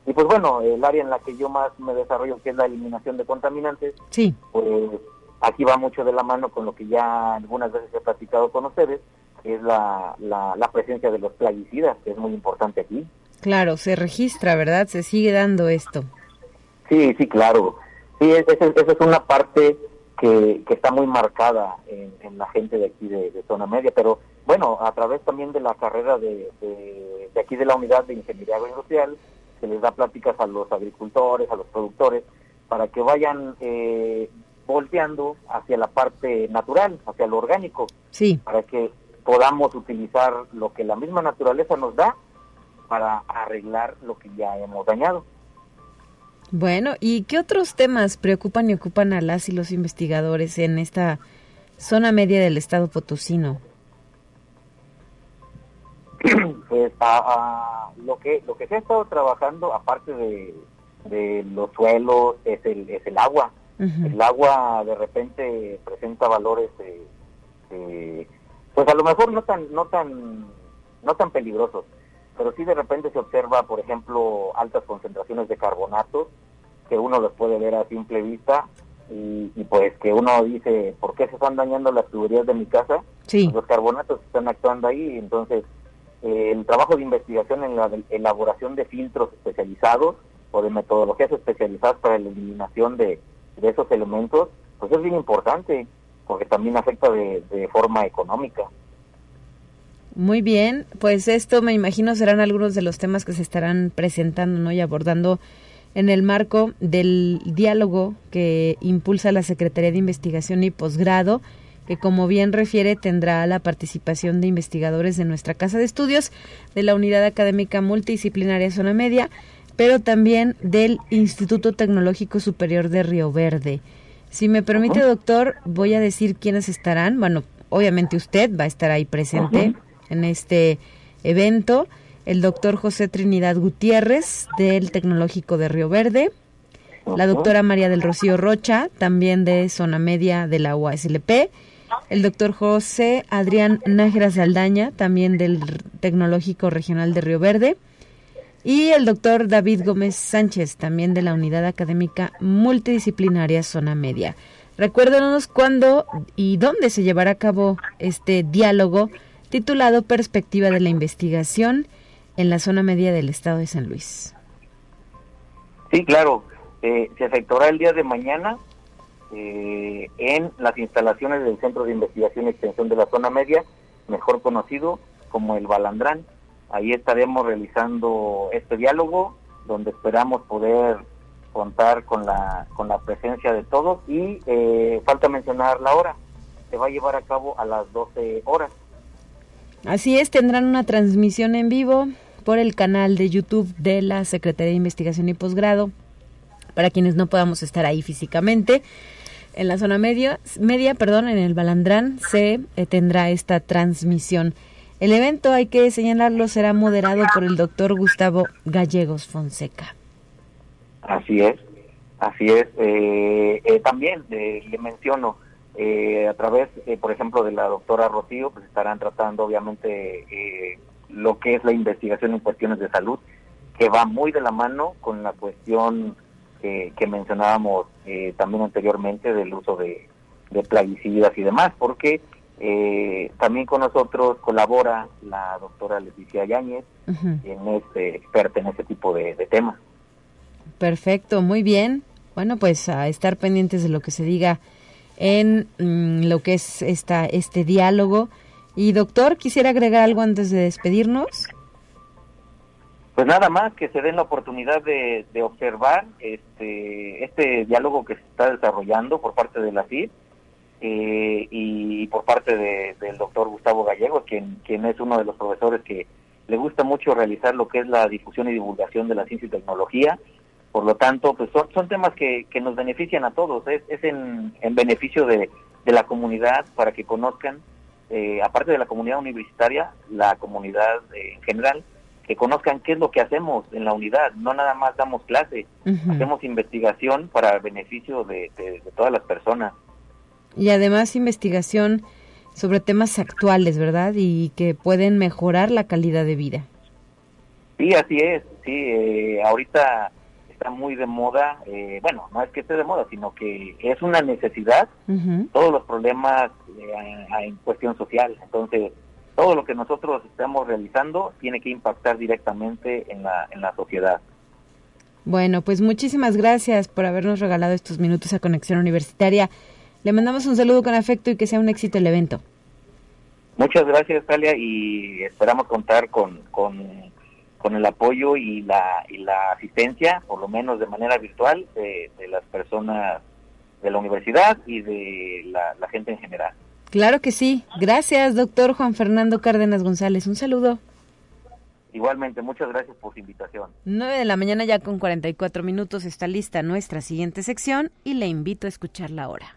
Y pues bueno, el área en la que yo más me desarrollo, que es la eliminación de contaminantes, sí. pues aquí va mucho de la mano con lo que ya algunas veces he platicado con ustedes, que es la, la, presencia de los plaguicidas, que es muy importante aquí. Claro, se registra, ¿verdad? Se sigue dando esto. Sí, sí, claro. Sí, esa, es una parte que, que está muy marcada en, en, la gente de aquí de, de zona media, pero bueno, a través también de la carrera de, de, aquí de la unidad de ingeniería agroindustrial, se les da pláticas a los agricultores, a los productores, para que vayan eh, volteando hacia la parte natural, hacia lo orgánico, sí. para que podamos utilizar lo que la misma naturaleza nos da para arreglar lo que ya hemos dañado. Bueno, ¿y qué otros temas preocupan y ocupan a las y los investigadores en esta zona media del estado potosino? *clears throat* pues a, lo que lo que se ha estado trabajando aparte de, de los suelos es el es el agua. El agua de repente presenta valores pues a lo mejor no tan no tan no tan peligrosos pero sí de repente se observa por ejemplo altas concentraciones de carbonatos que uno los puede ver a simple vista y, y, pues que uno dice por qué se están dañando las tuberías de mi casa sí. Pues los carbonatos están actuando ahí entonces eh, el trabajo de investigación en la elaboración de filtros especializados o de metodologías especializadas para la eliminación de, esos elementos, pues es bien importante, porque también afecta de, forma económica. Muy bien, pues esto me imagino serán algunos de los temas que se estarán presentando ¿no? y abordando en el marco del diálogo que impulsa la Secretaría de Investigación y Posgrado que como bien refiere tendrá la participación de investigadores de nuestra Casa de Estudios, de la Unidad Académica Multidisciplinaria Zona Media, pero también del Instituto Tecnológico Superior de Río Verde. Si me permite, doctor, voy a decir quiénes estarán. Bueno, obviamente usted va a estar ahí presente en este evento. El doctor José Trinidad Gutiérrez del Tecnológico de Río Verde. La doctora María del Rocío Rocha, también de Zona Media de la UASLP el doctor José Adrián Nájera Saldaña, también del Tecnológico Regional de Río Verde, y el doctor David Gómez Sánchez, también de la Unidad Académica Multidisciplinaria Zona Media. Recuérdenos cuándo y dónde se llevará a cabo este diálogo titulado Perspectiva de la Investigación en la zona media del estado de San Luis. Sí, claro. Eh, se efectuará el día de mañana eh, en las instalaciones del Centro de Investigación y Extensión de la Zona Media, mejor conocido como el Balandrán. Ahí estaremos realizando este diálogo, donde esperamos poder contar con la, con la presencia de todos y eh, falta mencionar la hora. Se va a llevar a cabo a las 12 horas. Así es, tendrán una transmisión en vivo por el canal de YouTube de la Secretaría de Investigación y Posgrado para quienes no podamos estar ahí físicamente en la zona media, media perdón, en el Balandrán se eh, tendrá esta transmisión. El evento, hay que señalarlo, será moderado por el doctor Gustavo Gallegos Fonseca. Así es, así es. Eh, eh, también le menciono, a través, por ejemplo, de la doctora Rocío, pues estarán tratando obviamente lo que es la investigación en cuestiones de salud, que va muy de la mano con la cuestión que, mencionábamos eh, también anteriormente del uso de, plaguicidas y demás, porque Eh, también con nosotros colabora la doctora Leticia Yáñez, quien es eh, experta en este tipo de, temas. Perfecto, muy bien. Bueno, pues a estar pendientes de lo que se diga en mm, lo que es esta, este diálogo. Y doctor, quisiera agregar algo antes de despedirnos. Pues nada más que se den la oportunidad de, observar este, este diálogo que se está desarrollando por parte de la CID eh, y por parte del doctor Gustavo Gallego, quien, quien es uno de los profesores que le gusta mucho realizar lo que es la difusión y divulgación de la ciencia y tecnología. Por lo tanto, pues son, son temas que, que nos benefician a todos, es, es en, en beneficio de, de la comunidad para que conozcan, eh, aparte de la comunidad universitaria, la comunidad eh, en general, que conozcan qué es lo que hacemos en la unidad. No nada más damos clase, hacemos investigación para el beneficio de, de todas las personas y además investigación sobre temas actuales, ¿verdad? Y que pueden mejorar la calidad de vida. Sí, así es. Sí, eh, ahorita está muy de moda. Eh, bueno, no es que esté de moda, sino que es una necesidad. Todos los problemas eh, en cuestión social. Entonces, todo lo que nosotros estamos realizando tiene que impactar directamente en la, en la sociedad. Bueno, pues muchísimas gracias por habernos regalado estos minutos a Conexión Universitaria. Le mandamos un saludo con afecto y que sea un éxito el evento. Muchas gracias, Talia, y esperamos contar con, con, el apoyo y la, y la asistencia, por lo menos de manera virtual, de, las personas de la universidad y de la, la gente en general. Claro que sí. Gracias, doctor Juan Fernando Cárdenas González. Un saludo. Igualmente, muchas gracias por su invitación. 9 de la mañana ya con 44 minutos está lista nuestra siguiente sección y le invito a escucharla ahora.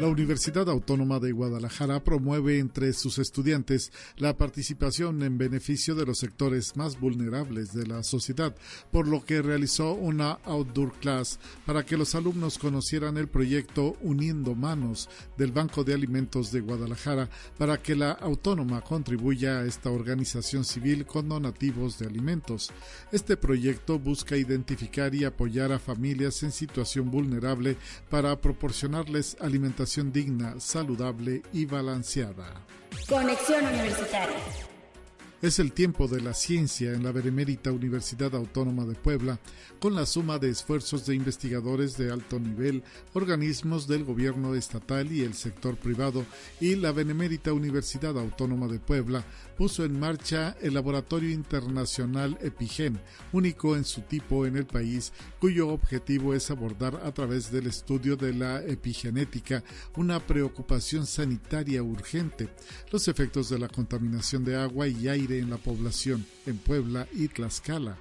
La Universidad Autónoma de Guadalajara promueve entre sus estudiantes la participación en beneficio de los sectores más vulnerables de la sociedad, por lo que realizó una outdoor class para que los alumnos conocieran el proyecto Uniendo Manos del Banco de Alimentos de Guadalajara para que la autónoma contribuya a esta organización civil con donativos de alimentos. Este proyecto busca identificar y apoyar a familias en situación vulnerable para proporcionarles alimentación digna, saludable y balanceada. Conexión Universitaria. Es el tiempo de la ciencia en la Benemérita Universidad Autónoma de Puebla, con la suma de esfuerzos de investigadores de alto nivel, organismos del gobierno estatal y el sector privado, y la Benemérita Universidad Autónoma de Puebla puso en marcha el Laboratorio Internacional Epigen, único en su tipo en el país, cuyo objetivo es abordar a través del estudio de la epigenética una preocupación sanitaria urgente, los efectos de la contaminación de agua y aire en la población en Puebla y Tlaxcala.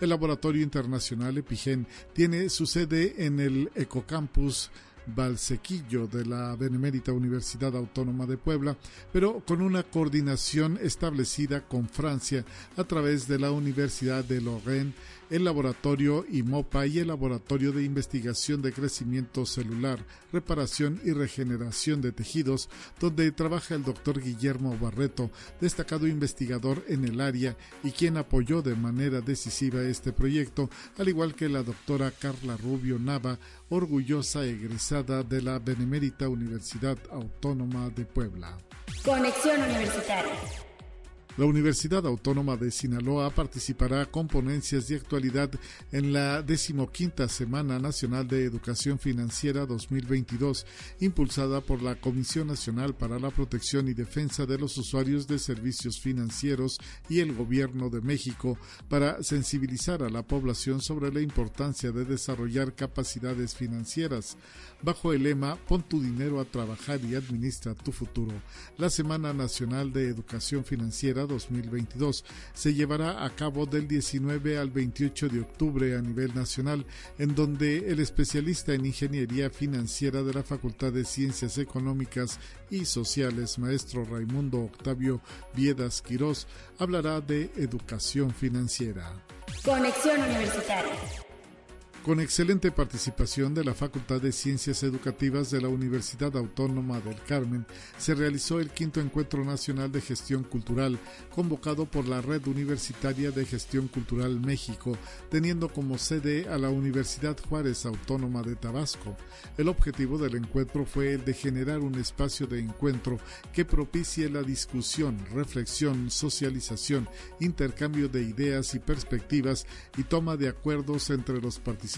El Laboratorio Internacional Epigen tiene su sede en el Ecocampus Valsequillo de la Benemérita Universidad Autónoma de Puebla, pero con una coordinación establecida con Francia a través de la Universidad de Lorraine el laboratorio IMOPA y el laboratorio de investigación de crecimiento celular, reparación y regeneración de tejidos, donde trabaja el doctor Guillermo Barreto, destacado investigador en el área y quien apoyó de manera decisiva este proyecto, al igual que la doctora Carla Rubio Nava, orgullosa egresada de la Benemérita Universidad Autónoma de Puebla. Conexión Universitaria. La Universidad Autónoma de Sinaloa participará con ponencias de actualidad en la decimoquinta Semana Nacional de Educación Financiera 2022, impulsada por la Comisión Nacional para la Protección y Defensa de los Usuarios de Servicios Financieros y el Gobierno de México, para sensibilizar a la población sobre la importancia de desarrollar capacidades financieras bajo el lema Pon tu dinero a trabajar y administra tu futuro. La Semana Nacional de Educación Financiera 2022 se llevará a cabo del 19 al 28 de octubre a nivel nacional, en donde el especialista en ingeniería financiera de la Facultad de Ciencias Económicas y Sociales, maestro Raimundo Octavio Viedas Quirós, hablará de educación financiera. Conexión Universitaria. Con excelente participación de la Facultad de Ciencias Educativas de la Universidad Autónoma del Carmen, se realizó el quinto Encuentro Nacional de Gestión Cultural, convocado por la Red Universitaria de Gestión Cultural México, teniendo como sede a la Universidad Juárez Autónoma de Tabasco. El objetivo del encuentro fue el de generar un espacio de encuentro que propicie la discusión, reflexión, socialización, intercambio de ideas y perspectivas y toma de acuerdos entre los participantes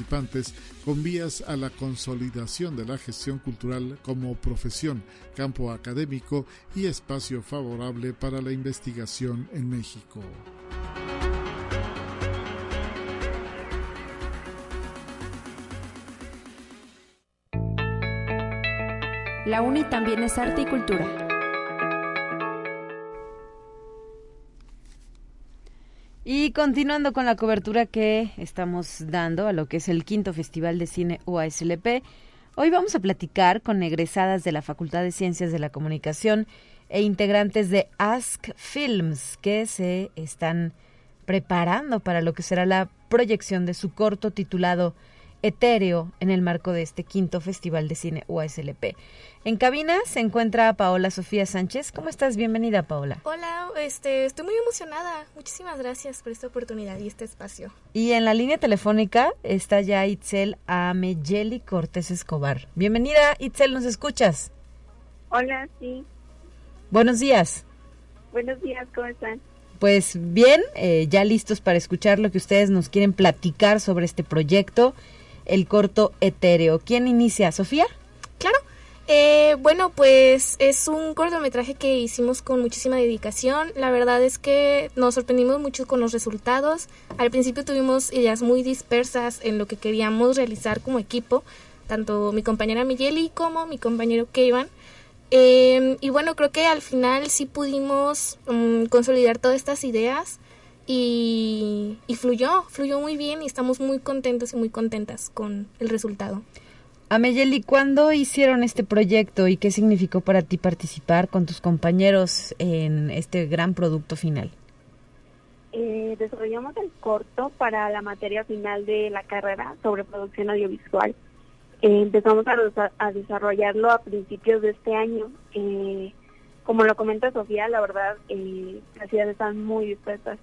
con vías a la consolidación de la gestión cultural como profesión, campo académico y espacio favorable para la investigación en México. La UNI también es arte y cultura. Y continuando con la cobertura que estamos dando a lo que es el quinto Festival de Cine UASLP, hoy vamos a platicar con egresadas de la Facultad de Ciencias de la Comunicación e integrantes de Ask Films que se están preparando para lo que será la proyección de su corto titulado etéreo en el marco de este quinto Festival de Cine UASLP. En cabina se encuentra Paola Sofía Sánchez. ¿Cómo estás? Bienvenida, Paola. Hola, este, estoy muy emocionada. Muchísimas gracias por esta oportunidad y este espacio. Y en la línea telefónica está ya Itzel Ameyeli Cortés Escobar. Bienvenida, Itzel, ¿nos escuchas? Hola, sí. Buenos días. Buenos días, ¿cómo están? Pues bien, eh, ya listos para escuchar lo que ustedes nos quieren platicar sobre este proyecto el corto etéreo. ¿Quién inicia? ¿Sofía? Eh, bueno, pues es un cortometraje que hicimos con muchísima dedicación. La verdad es que nos sorprendimos mucho con los resultados. Al principio tuvimos ideas muy dispersas en lo que queríamos realizar como equipo, tanto mi compañera Migueli como mi compañero Kevin. Eh, y bueno, creo que al final sí pudimos mm, consolidar todas estas ideas y, fluyó, fluyó muy bien y estamos muy contentos y muy contentas con el resultado. Ameyeli, ¿cuándo hicieron este proyecto y qué significó para ti participar con tus compañeros en este gran producto final? Eh, desarrollamos el corto para la materia final de la carrera sobre producción audiovisual. Eh, empezamos a, desarrollarlo a principios de este año. Eh, como lo comenta Sofía, la verdad, las ideas están muy dispuestas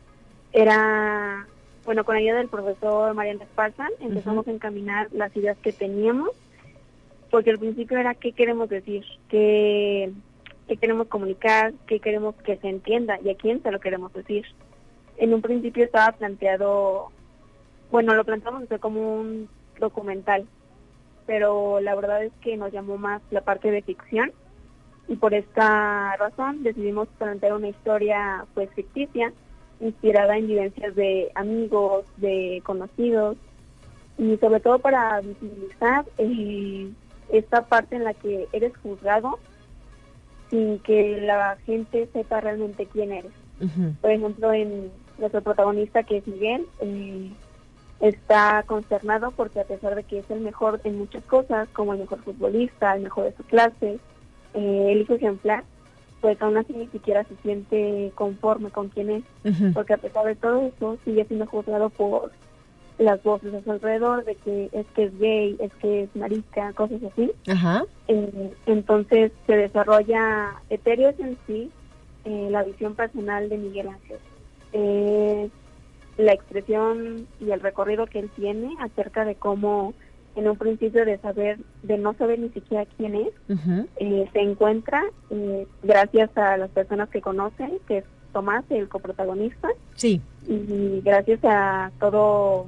era, bueno, con ayuda del profesor Mariana Esparza, empezamos a encaminar las ideas que teníamos, porque al principio era qué queremos decir, qué, qué queremos comunicar, qué queremos que se entienda y a quién se lo queremos decir. En un principio estaba planteado, bueno, lo planteamos como un documental, pero la verdad es que nos llamó más la parte de ficción y por esta razón decidimos plantear una historia pues ficticia inspirada en vivencias de amigos, de conocidos y sobre todo para visibilizar eh, esta parte en la que eres juzgado sin que la gente sepa realmente quién eres. Por ejemplo, en nuestro protagonista que es Miguel, eh, está consternado porque a pesar de que es el mejor en muchas cosas, como el mejor futbolista, el mejor de su clase, eh, el hijo ejemplar, pues aún así ni siquiera se siente conforme con quién es, porque a pesar de todo eso sigue siendo juzgado por las voces a su alrededor de que es que es gay, es que es marica, cosas así. Eh, entonces se desarrolla Etéreo en sí, eh, la visión personal de Miguel Ángel. Eh, la expresión y el recorrido que él tiene acerca de cómo en un principio de saber, de no saber ni siquiera quién es, eh, se encuentra gracias a las personas que conocen, que es Tomás, el coprotagonista. Sí. Y gracias a todo,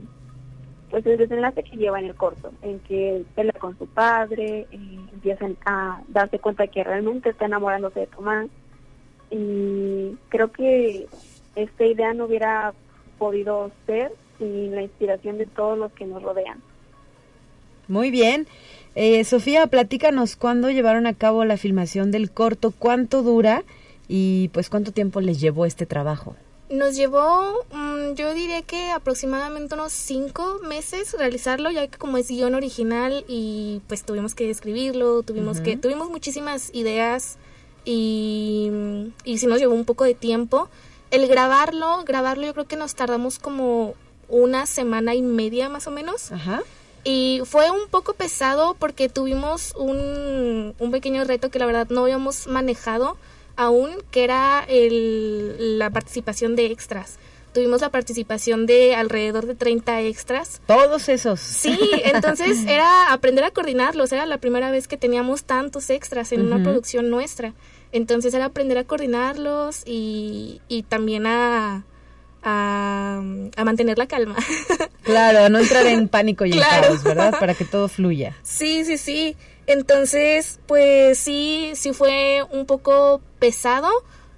pues el desenlace que lleva en el corto, en que pelea con su padre, eh, empiezan a darse cuenta que realmente está enamorándose de Tomás. Y creo que esta idea no hubiera podido ser sin la inspiración de todos los que nos rodean. Muy bien. Eh, Sofía, platícanos cuándo llevaron a cabo la filmación del corto, cuánto dura y pues cuánto tiempo les llevó este trabajo. Nos llevó, mm, yo diría que aproximadamente unos cinco meses realizarlo, ya que como es guion original y pues tuvimos que escribirlo, tuvimos que, tuvimos muchísimas ideas y, y sí nos llevó un poco de tiempo. El grabarlo, grabarlo yo creo que nos tardamos como una semana y media más o menos. Ajá Y fue un poco pesado porque tuvimos un, un pequeño reto que la verdad no habíamos manejado aún, que era el, la participación de extras tuvimos la participación de alrededor de 30 extras. Todos esos. Sí, entonces *laughs* era aprender a coordinarlos, era la primera vez que teníamos tantos extras en una producción nuestra. Entonces era aprender a coordinarlos y, y también a, a, mantener la calma. Claro, a no entrar en *laughs* pánico y en caos, ¿verdad? Para que todo fluya. Sí, sí, sí. Entonces, pues sí, sí fue un poco pesado.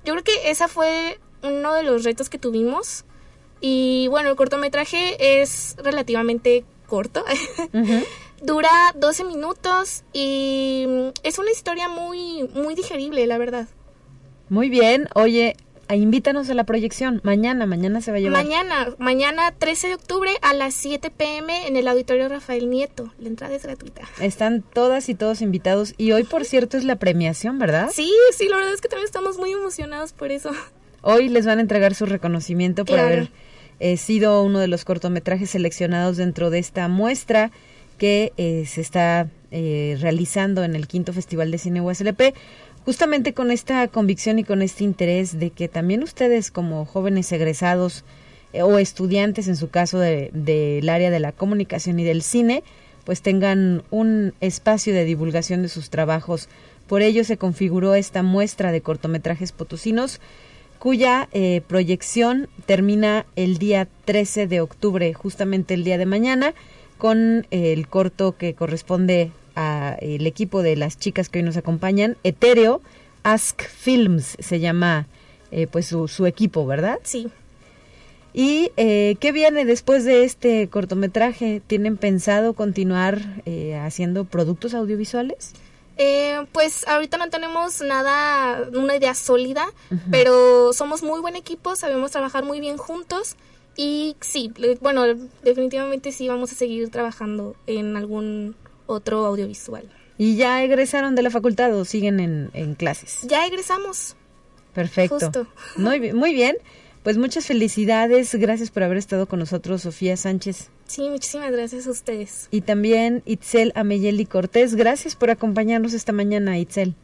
Yo creo que esa fue uno de los retos que tuvimos. Y bueno, el cortometraje es relativamente corto. *laughs* Dura 12 minutos y es una historia muy, muy digerible, la verdad. Muy bien. Oye, invítanos a la proyección. Mañana, mañana se va a llevar. Mañana, mañana 13 de octubre a las 7 pm en el Auditorio Rafael Nieto. La entrada es gratuita. Están todas y todos invitados. Y hoy, por cierto, es la premiación, ¿verdad? Sí, sí, la verdad es que también estamos muy emocionados por eso. Hoy les van a entregar su reconocimiento por haber He sido uno de los cortometrajes seleccionados dentro de esta muestra que eh, se está eh, realizando en el quinto Festival de Cine USLP, justamente con esta convicción y con este interés de que también ustedes como jóvenes egresados eh, o estudiantes en su caso del de, área de la comunicación y del cine, pues tengan un espacio de divulgación de sus trabajos. Por ello se configuró esta muestra de cortometrajes potosinos cuya eh, proyección termina el día 13 de octubre, justamente el día de mañana, con el corto que corresponde al equipo de las chicas que hoy nos acompañan, Etéreo, Ask Films se llama eh, pues su, su, equipo, ¿verdad? Sí. ¿Y qué viene después de este cortometraje? ¿Tienen pensado continuar haciendo productos audiovisuales? Eh, pues ahorita no tenemos nada, una idea sólida, pero somos muy buen equipo, sabemos trabajar muy bien juntos y sí, bueno, definitivamente sí vamos a seguir trabajando en algún otro audiovisual. ¿Y ya egresaron de la facultad o siguen en, en clases? Ya egresamos. Perfecto. Justo. Muy, muy bien. Pues muchas felicidades, gracias por haber estado con nosotros, Sofía Sánchez. Sí, muchísimas gracias a ustedes. Y también Itzel Ameyeli Cortés, gracias por acompañarnos esta mañana, Itzel.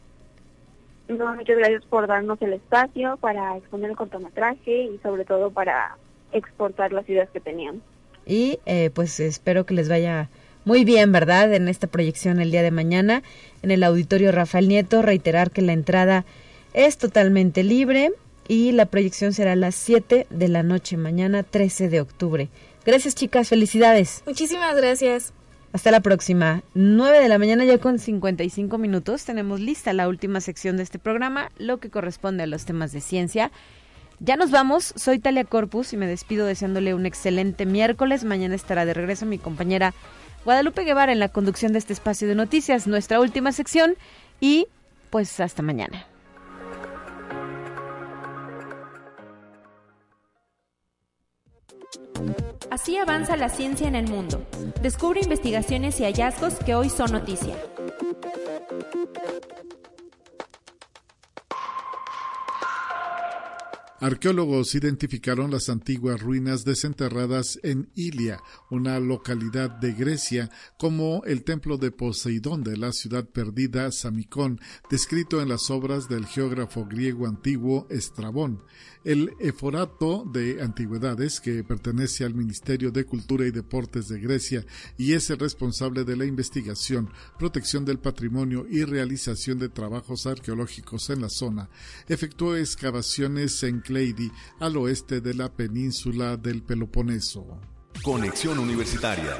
No, muchas gracias por darnos el espacio para exponer el cortometraje y sobre todo para exportar las ideas que tenían. Y eh, pues espero que les vaya muy bien, ¿verdad? En esta proyección el día de mañana en el auditorio Rafael Nieto. Reiterar que la entrada es totalmente libre y la proyección será a las 7 de la noche, mañana 13 de octubre. Gracias chicas, felicidades. Muchísimas gracias. Hasta la próxima. 9 de la mañana ya con 55 minutos. Tenemos lista la última sección de este programa, lo que corresponde a los temas de ciencia. Ya nos vamos, soy Talia Corpus y me despido deseándole un excelente miércoles. Mañana estará de regreso mi compañera Guadalupe Guevara en la conducción de este espacio de noticias, nuestra última sección. Y pues hasta mañana. Así avanza la ciencia en el mundo. Descubre investigaciones y hallazgos que hoy son noticia. Arqueólogos identificaron las antiguas ruinas desenterradas en Ilia, una localidad de Grecia, como el templo de Poseidón de la ciudad perdida Samicón, descrito en las obras del geógrafo griego antiguo Estrabón. El Eforato de Antigüedades, que pertenece al Ministerio de Cultura y Deportes de Grecia y es el responsable de la investigación, protección del patrimonio y realización de trabajos arqueológicos en la zona, efectuó excavaciones en Cleidy, al oeste de la península del Peloponeso. Conexión Universitaria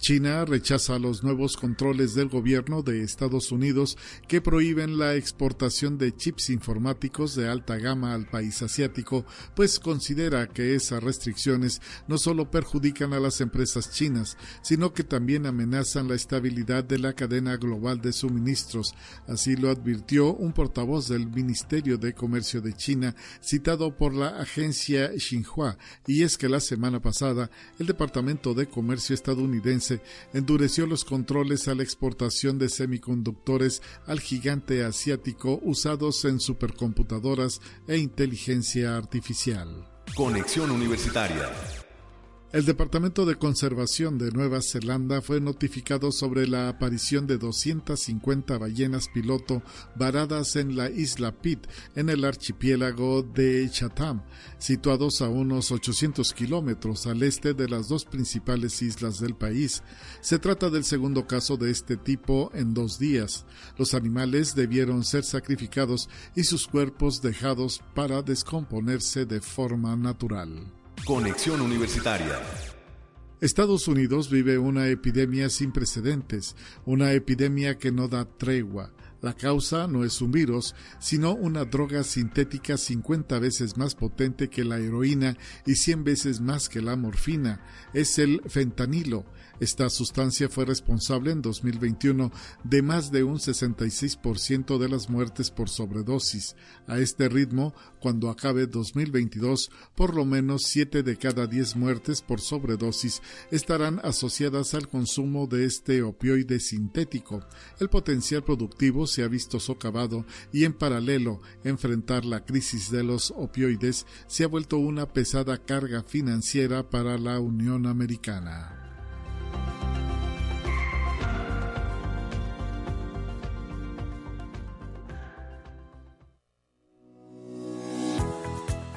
China rechaza los nuevos controles del gobierno de Estados Unidos que prohíben la exportación de chips informáticos de alta gama al país asiático, pues considera que esas restricciones no solo perjudican a las empresas chinas, sino que también amenazan la estabilidad de la cadena global de suministros. Así lo advirtió un portavoz del Ministerio de Comercio de China, citado por la agencia Xinhua, y es que la semana pasada el Departamento de Comercio estadounidense endureció los controles a la exportación de semiconductores al gigante asiático usados en supercomputadoras e inteligencia artificial. Conexión Universitaria El Departamento de Conservación de Nueva Zelanda fue notificado sobre la aparición de 250 ballenas piloto varadas en la isla Pitt, en el archipiélago de Chatham, situados a unos 800 kilómetros al este de las dos principales islas del país. Se trata del segundo caso de este tipo en dos días. Los animales debieron ser sacrificados y sus cuerpos dejados para descomponerse de forma natural. Conexión Universitaria. Estados Unidos vive una epidemia sin precedentes, una epidemia que no da tregua. La causa no es un virus, sino una droga sintética 50 veces más potente que la heroína y 100 veces más que la morfina. Es el fentanilo, esta sustancia fue responsable en 2021 de más de un 66% de las muertes por sobredosis. A este ritmo, cuando acabe 2022, por lo menos 7 de cada 10 muertes por sobredosis estarán asociadas al consumo de este opioide sintético. El potencial productivo se ha visto socavado y en paralelo enfrentar la crisis de los opioides se ha vuelto una pesada carga financiera para la Unión Americana.